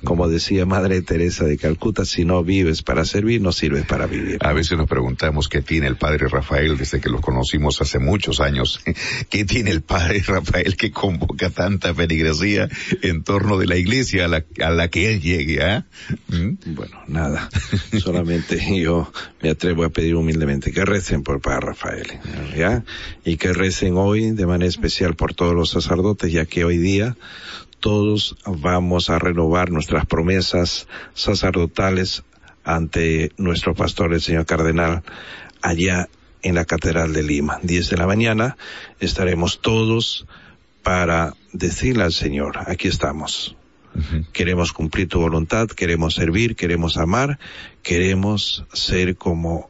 Como decía Madre Teresa de Calcuta, si no vives para servir, no sirves para vivir. A veces nos preguntamos qué tiene el Padre Rafael desde que lo conocimos hace muchos años. ¿Qué tiene el Padre Rafael que convoca tanta feligresía en torno de la iglesia a la, a la que él llegue. ¿Mm? Bueno, nada. Solamente yo me atrevo a pedir humildemente que recen por Padre Rafael, ¿ya? Y que recen hoy de manera especial por todos los sacerdotes, ya que hoy día todos vamos a renovar nuestras promesas sacerdotales ante nuestro pastor, el señor cardenal, allá en la Catedral de Lima. Diez de la mañana estaremos todos para decirle al Señor, aquí estamos. Uh -huh. Queremos cumplir tu voluntad, queremos servir, queremos amar, queremos ser como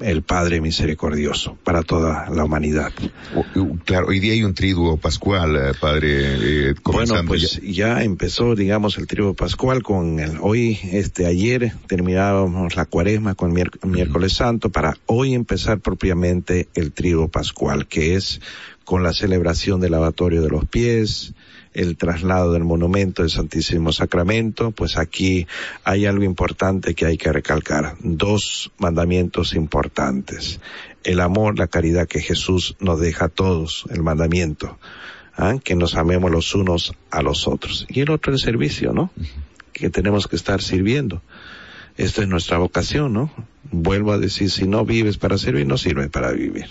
el Padre misericordioso para toda la humanidad. Claro, hoy día hay un triduo pascual, eh, Padre. Eh, bueno, pues ya. ya. empezó, digamos, el triduo pascual con el, hoy, este, ayer terminábamos la cuaresma con miércoles uh -huh. santo para hoy empezar propiamente el triduo pascual, que es con la celebración del lavatorio de los pies, el traslado del monumento del Santísimo Sacramento, pues aquí hay algo importante que hay que recalcar. Dos mandamientos importantes. El amor, la caridad que Jesús nos deja a todos, el mandamiento. ¿eh? Que nos amemos los unos a los otros. Y el otro el servicio, ¿no? Que tenemos que estar sirviendo. Esta es nuestra vocación, ¿no? Vuelvo a decir, si no vives para servir, no sirve para vivir.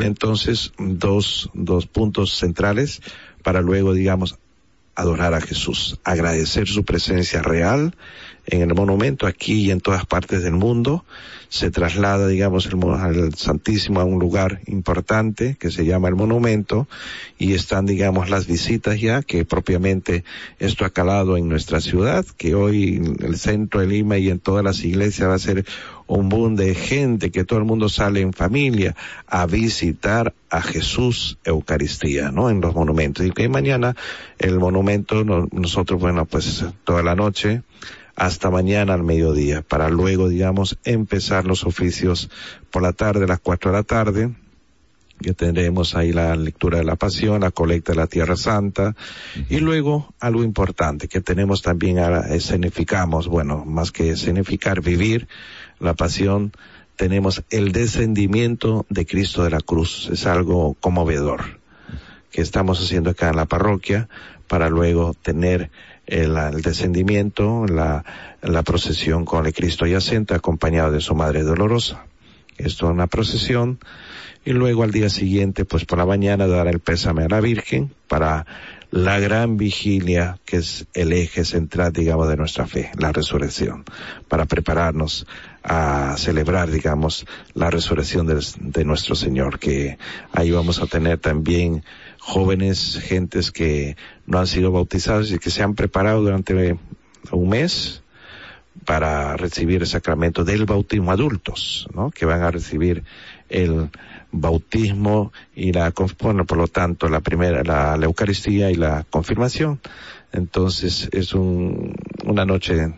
Entonces, dos, dos puntos centrales para luego, digamos, adorar a Jesús, agradecer su presencia real en el monumento aquí y en todas partes del mundo. Se traslada, digamos, el, al Santísimo a un lugar importante que se llama el monumento y están, digamos, las visitas ya que propiamente esto ha calado en nuestra ciudad, que hoy en el centro de Lima y en todas las iglesias va a ser un boom de gente, que todo el mundo sale en familia a visitar a Jesús Eucaristía, ¿no? En los monumentos. Y que mañana el monumento, nosotros, bueno, pues toda la noche, hasta mañana al mediodía, para luego, digamos, empezar los oficios por la tarde, a las cuatro de la tarde, que tendremos ahí la lectura de la pasión, la colecta de la Tierra Santa, y luego algo importante que tenemos también, a, escenificamos, bueno, más que escenificar, vivir la pasión, tenemos el descendimiento de Cristo de la cruz, es algo conmovedor que estamos haciendo acá en la parroquia para luego tener el, descendimiento, la, la, procesión con el Cristo yacente acompañado de su Madre Dolorosa. Esto es una procesión y luego al día siguiente, pues por la mañana, dar el pésame a la Virgen para la gran vigilia que es el eje central, digamos, de nuestra fe, la resurrección, para prepararnos a celebrar, digamos, la resurrección de, nuestro Señor, que ahí vamos a tener también jóvenes, gentes que no han sido bautizados y que se han preparado durante un mes para recibir el sacramento del bautismo adultos, ¿no? Que van a recibir el bautismo y la, bueno, por lo tanto, la primera, la, Eucaristía y la confirmación. Entonces es un, una noche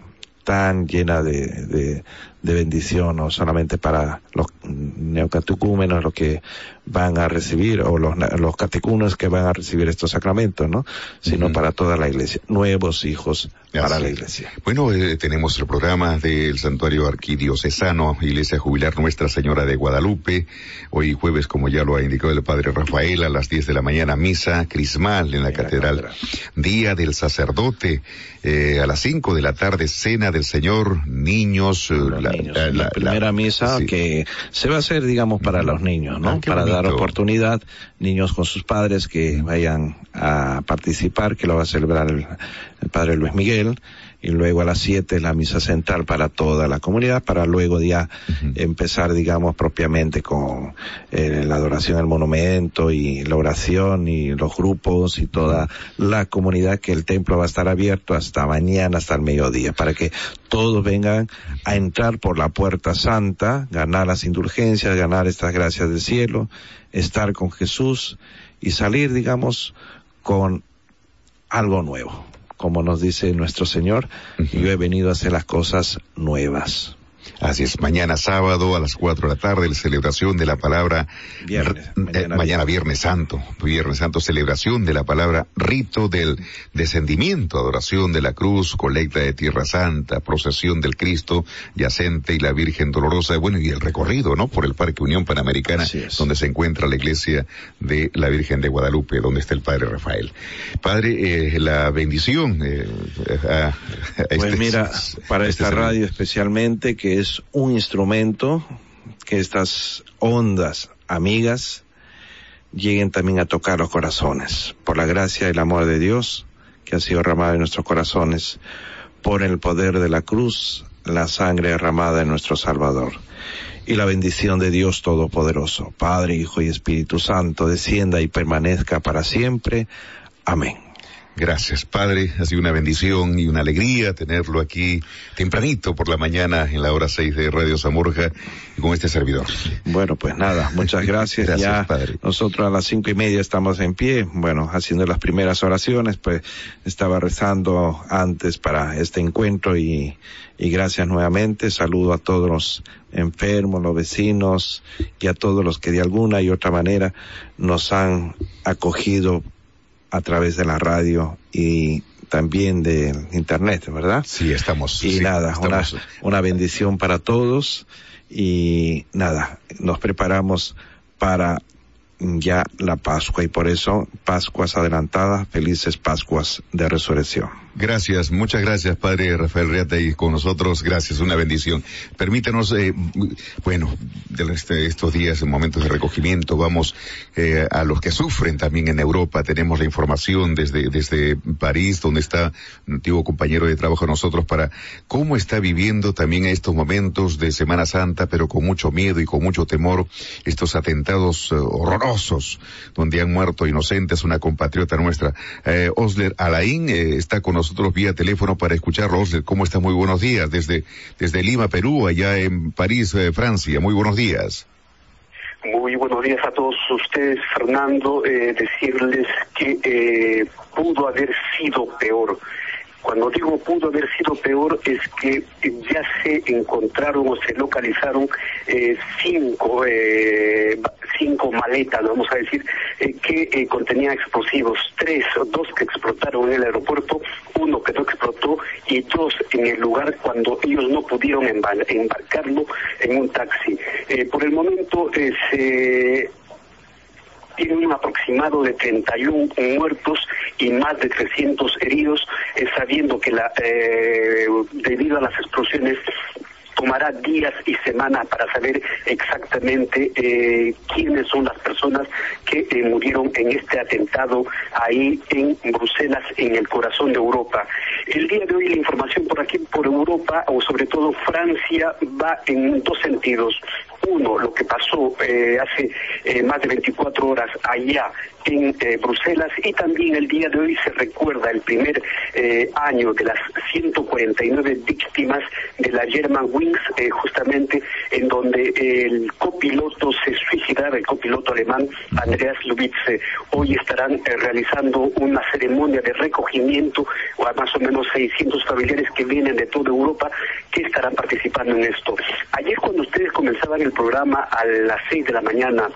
tan llena de, de, de bendición, no solamente para los neocatecúmenos, los que van a recibir, o los, los catecumenos que van a recibir estos sacramentos, ¿no? Sino para toda la iglesia, nuevos hijos para la iglesia. Bueno, eh, tenemos el programa del Santuario Arquidiocesano, Iglesia Jubilar Nuestra Señora de Guadalupe, hoy jueves, como ya lo ha indicado el Padre Rafael, a las 10 de la mañana, misa crismal en la, catedral. Día del Sacerdote, eh, a las 5 de la tarde, Cena del Señor, niños, eh, la, primera misa que se va a hacer, digamos, para los niños, ¿no? Ah, para dar oportunidad, niños con sus padres que vayan a participar, que lo va a celebrar el Padre Luis Miguel y luego a las 7 la misa central para toda la comunidad, para luego ya empezar, digamos, propiamente con eh, la adoración al monumento y la oración y los grupos y toda la comunidad que el templo va a estar abierto hasta mañana, hasta el mediodía, para que todos vengan a entrar por la puerta santa, ganar las indulgencias, ganar estas gracias del cielo, estar con Jesús y salir, digamos, con algo nuevo como nos dice nuestro Señor, yo he venido a hacer las cosas nuevas. Así es, mañana sábado a las cuatro de la tarde, la celebración de la palabra, viernes, eh, mañana, viernes santo, viernes santo, celebración de la palabra, rito del descendimiento, adoración de la cruz, colecta de tierra santa, procesión del Cristo, yacente y la Virgen Dolorosa, bueno, y el recorrido, ¿no? Por el Parque Unión Panamericana, donde se encuentra la iglesia de la Virgen de Guadalupe, donde está el Padre Rafael. Padre, eh, la bendición, eh, a, pues este mira, para este esta radio especialmente, que es un instrumento que estas ondas amigas lleguen también a tocar los corazones, por la gracia y el amor de Dios que ha sido derramado en nuestros corazones, por el poder de la cruz, la sangre derramada en nuestro Salvador. Y la bendición de Dios Todopoderoso, Padre, Hijo y Espíritu Santo, descienda y permanezca para siempre. Amén. Gracias, Padre. Ha sido una bendición y una alegría tenerlo aquí tempranito por la mañana en la hora seis de Radio Zamorja con este servidor. Bueno, pues nada, muchas gracias. gracias, Padre. Nosotros a las cinco y media estamos en pie, bueno, haciendo las primeras oraciones, pues estaba rezando antes para este encuentro y, y gracias nuevamente. Saludo a todos los enfermos, los vecinos y a todos los que de alguna y otra manera nos han acogido a través de la radio y también de internet, ¿verdad? Sí, estamos. Y nada, una bendición para todos y nada, nos preparamos para ya la Pascua y por eso Pascuas adelantadas, felices Pascuas de resurrección. Gracias, muchas gracias Padre Rafael Reata y con nosotros, gracias, una bendición. Permítanos, eh, bueno, de este, estos días, en momentos de recogimiento, vamos eh, a los que sufren también en Europa. Tenemos la información desde, desde París, donde está un antiguo compañero de trabajo de nosotros, para cómo está viviendo también estos momentos de Semana Santa, pero con mucho miedo y con mucho temor, estos atentados eh, horrorosos, donde han muerto inocentes, una compatriota nuestra. Osler Alain está con nosotros nosotros vía teléfono para escucharlos. ¿Cómo está? Muy buenos días desde, desde Lima, Perú, allá en París, eh, Francia. Muy buenos días. Muy buenos días a todos ustedes, Fernando. Eh, decirles que eh, pudo haber sido peor. Cuando digo pudo haber sido peor es que ya se encontraron o se localizaron eh, cinco, eh, cinco maletas, vamos a decir, eh, que contenían explosivos. Tres, o dos que explotaron en el aeropuerto, uno que no explotó y dos en el lugar cuando ellos no pudieron embarcarlo en un taxi. por el momento se tiene un aproximado de 31 muertos y más de 300 heridos, eh, sabiendo que eh, debido a las explosiones tomará días y semanas para saber exactamente eh, quiénes son las personas que murieron en este atentado ahí en Bruselas, en el corazón de Europa. El día de hoy la información por aquí, por Europa, o sobre todo Francia, va en dos sentidos. Uno, lo que pasó eh, hace eh, más de 24 horas allá en eh, Bruselas y también el día de hoy se recuerda el primer año de las 149 víctimas de la German Wings, justamente en donde el copiloto se suicidaba, el copiloto alemán Andreas Lubitz. hoy estarán realizando una ceremonia de recogimiento a más o menos 600 familiares que vienen de toda Europa que estarán participando en esto. Ayer cuando ustedes comenzaban el programa a las 6 de la mañana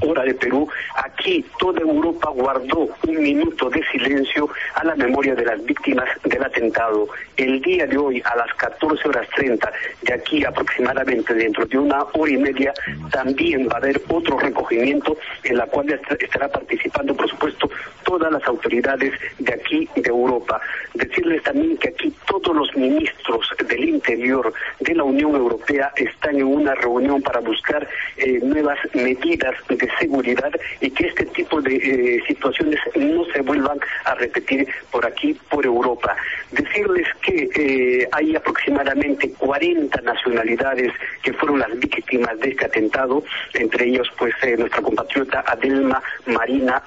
hora de Perú, aquí toda Europa guardó un minuto de silencio a la memoria de las víctimas del atentado. El día de hoy, a las 14 horas 30, de aquí aproximadamente dentro de una hora y media, también va a haber otro recogimiento en la cual estará participando, por supuesto, todas las autoridades de aquí de Europa. Decirles también que aquí todos los ministros del Interior de la Unión Europea están en una reunión para buscar eh, nuevas medidas de seguridad y que este tipo de eh, situaciones no se vuelvan a repetir por aquí, por Europa. Decirles que eh, hay aproximadamente 40 nacionalidades que fueron las víctimas de este atentado, entre ellos pues eh, nuestra compatriota Adelma Marina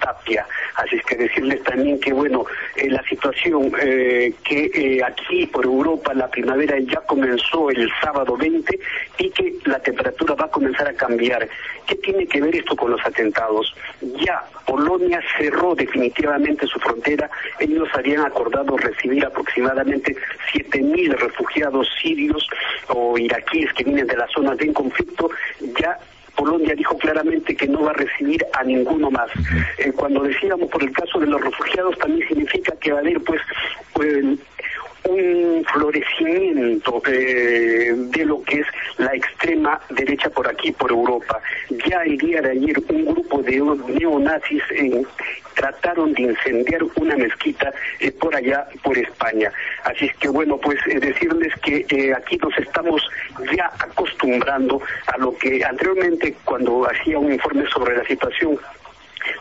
Tapia. Así es que decirles también que bueno, la situación que aquí por Europa la primavera ya comenzó el sábado 20 y que la temperatura va a comenzar a cambiar. ¿Qué tiene que ver esto con los atentados? Ya Polonia cerró definitivamente su frontera. Ellos habían acordado recibir aproximadamente 7.000 refugiados sirios o iraquíes que vienen de las zonas de conflicto. Ya Polonia dijo claramente que no va a recibir a ninguno más. Eh, cuando decíamos por el caso de los refugiados, también significa que va a haber pues, pues un florecimiento de lo que es la extrema derecha por aquí, por Europa. Ya el día de ayer un grupo de neonazis eh, trataron de incendiar una mezquita eh, por allá, por España. Así es que bueno, pues eh, decirles que aquí nos estamos ya acostumbrando a lo que anteriormente cuando hacía un informe sobre la situación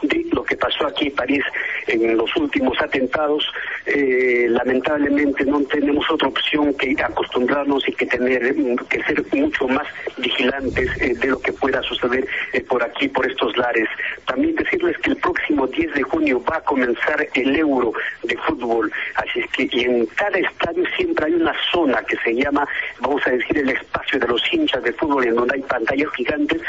de lo que pasó aquí en París en los últimos atentados, eh, lamentablemente no tenemos otra opción que acostumbrarnos y que tener que ser mucho más vigilantes eh, de lo que pueda suceder eh, por aquí, por estos lares. También decirles que el próximo 10 de junio va a comenzar el Euro de fútbol, así es que y en cada estadio siempre hay una zona que se llama, vamos a decir, el espacio de los hinchas de fútbol, en donde hay pantallas gigantes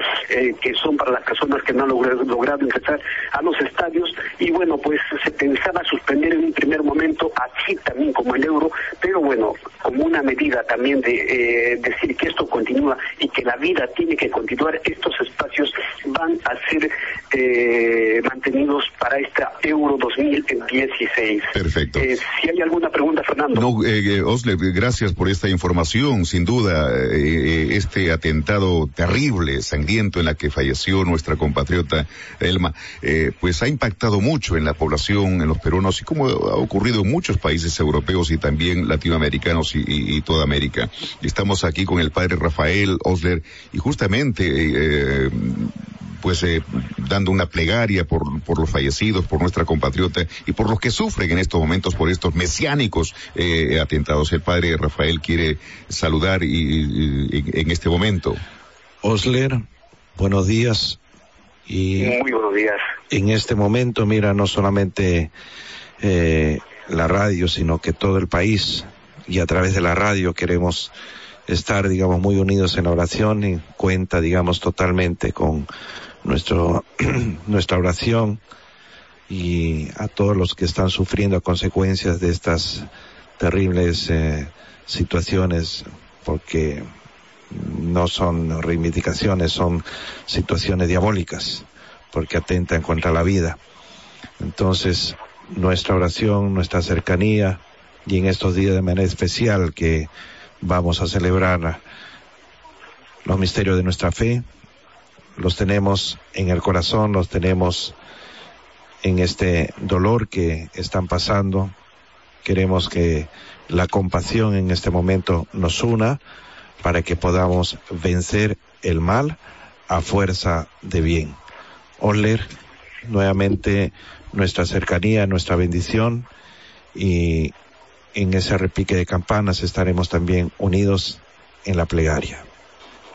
que son para las personas que no han logrado, logrado ingresar a los estadios y bueno, pues se pensaba suspender en un primer momento así también como el euro, pero bueno, como una medida también de eh, decir que esto continúa y que la vida tiene que continuar, estos espacios van a ser eh, mantenidos para esta Euro 2016. Perfecto. Eh, si hay alguna pregunta, Fernando. No, Osle, gracias por esta información. Sin duda, este atentado terrible, sangriento en la que falleció nuestra compatriota Elma, eh, pues ha impactado mucho en la población, en los peruanos, y como ha ocurrido en muchos países europeos y también latinoamericanos y, toda América. Estamos aquí con el padre Rafael Osler y justamente eh, pues eh, dando una plegaria por, por los fallecidos, por nuestra compatriota y por los que sufren en estos momentos por estos mesiánicos atentados. El padre Rafael quiere saludar y, en este momento. Osler, buenos días. Y Muy buenos días. En este momento, mira, no solamente eh, la radio, sino que todo el país y a través de la radio queremos estar, digamos, muy unidos en la oración y cuenta, digamos, totalmente con nuestro, nuestra oración y a todos los que están sufriendo a consecuencias de estas terribles eh, situaciones, porque no son reivindicaciones, son situaciones diabólicas, porque atentan contra la vida. Entonces, nuestra oración, nuestra cercanía, y en estos días de manera especial que vamos a celebrar los misterios de nuestra fe, los tenemos en el corazón, los tenemos en este dolor que están pasando. Queremos que la compasión en este momento nos una para que podamos vencer el mal a fuerza de bien. Oler nuevamente nuestra cercanía, nuestra bendición y en ese repique de campanas estaremos también unidos en la plegaria.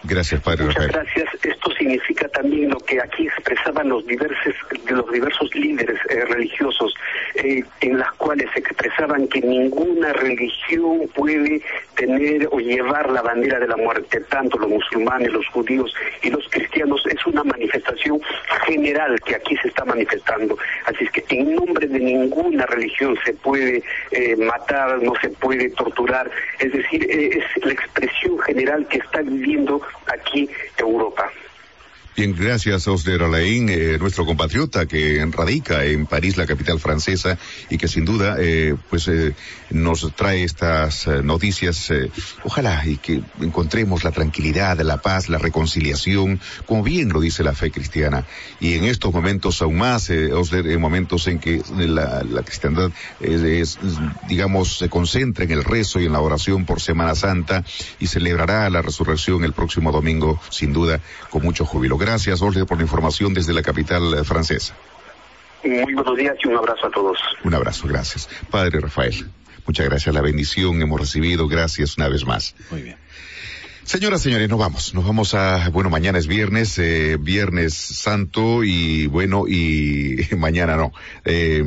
Gracias, Padre Muchas gracias. Esto significa también lo que aquí expresaban los diversos, los diversos líderes eh, religiosos, eh, en las cuales expresaban que ninguna religión puede tener o llevar la bandera de la muerte, tanto los musulmanes, los judíos y los cristianos. Es una manifestación general que aquí se está manifestando. Así es que en nombre de ninguna religión se puede eh, matar, no se puede torturar. Es decir, es la expresión general que está viviendo aquí Europa. Bien, gracias Osler Alain, eh, nuestro compatriota que radica en París, la capital francesa, y que sin duda, eh, pues, eh, nos trae estas noticias. Ojalá y que encontremos la tranquilidad, la paz, la reconciliación, como bien lo dice la fe cristiana. Y en estos momentos aún más, Osler, en momentos en que la, la cristiandad es, digamos, se concentra en el rezo y en la oración por Semana Santa y celebrará la resurrección el próximo domingo, sin duda, con mucho júbilo. Gracias, Olga, por la información desde la capital eh, francesa. Muy buenos días y un abrazo a todos. Un abrazo, gracias. Padre Rafael, muchas gracias. La bendición hemos recibido. Gracias una vez más. Muy bien. Señoras, señores, nos vamos. Nos vamos a, bueno, mañana es viernes, eh, viernes santo y bueno, y mañana no. Eh,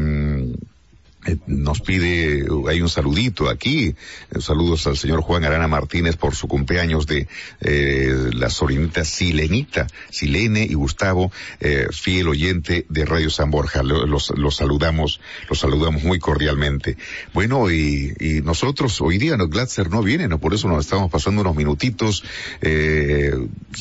nos pide, hay un saludito aquí, eh, saludos al señor Juan Arana Martínez por su cumpleaños de eh, la sobrinita Silenita, Silene y Gustavo, eh, fiel oyente de Radio San Borja. Los, los saludamos, los saludamos muy cordialmente. Bueno, y, y nosotros hoy día, no, Glatzer no viene, no, por eso nos estamos pasando unos minutitos, eh,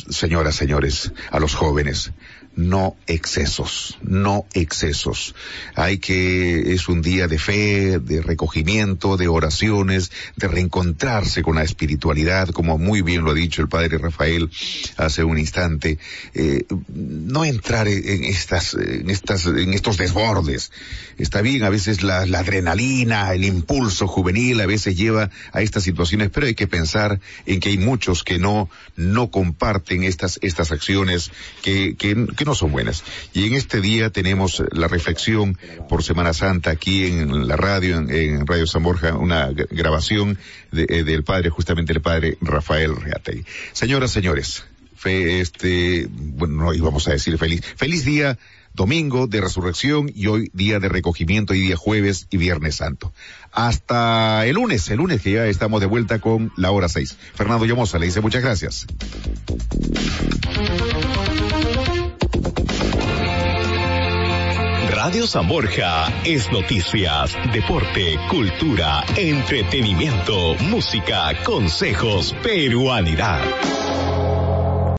señoras, señores, a los jóvenes no excesos, no excesos. Hay que, es un día de fe, de recogimiento, de oraciones, de reencontrarse con la espiritualidad, como muy bien lo ha dicho el padre Rafael hace un instante, eh, no entrar en estas, en estas, en estos desbordes. Está bien, a veces la, la adrenalina, el impulso juvenil a veces lleva a estas situaciones, pero hay que pensar en que hay muchos que no, no comparten estas, estas acciones que, que, que no son buenas. Y en este día tenemos la reflexión por Semana Santa aquí en la radio, en, Radio San Borja, una grabación de, eh, del padre, justamente el padre Rafael Reatey. Señoras, señores, fe, este, bueno, no íbamos a decir feliz, feliz día domingo de resurrección y hoy día de recogimiento y día jueves y viernes santo. Hasta el lunes, el lunes que ya estamos de vuelta con la hora seis. Fernando Llamosa le dice muchas gracias. Radio San Borja es noticias, deporte, cultura, entretenimiento, música, consejos, peruanidad.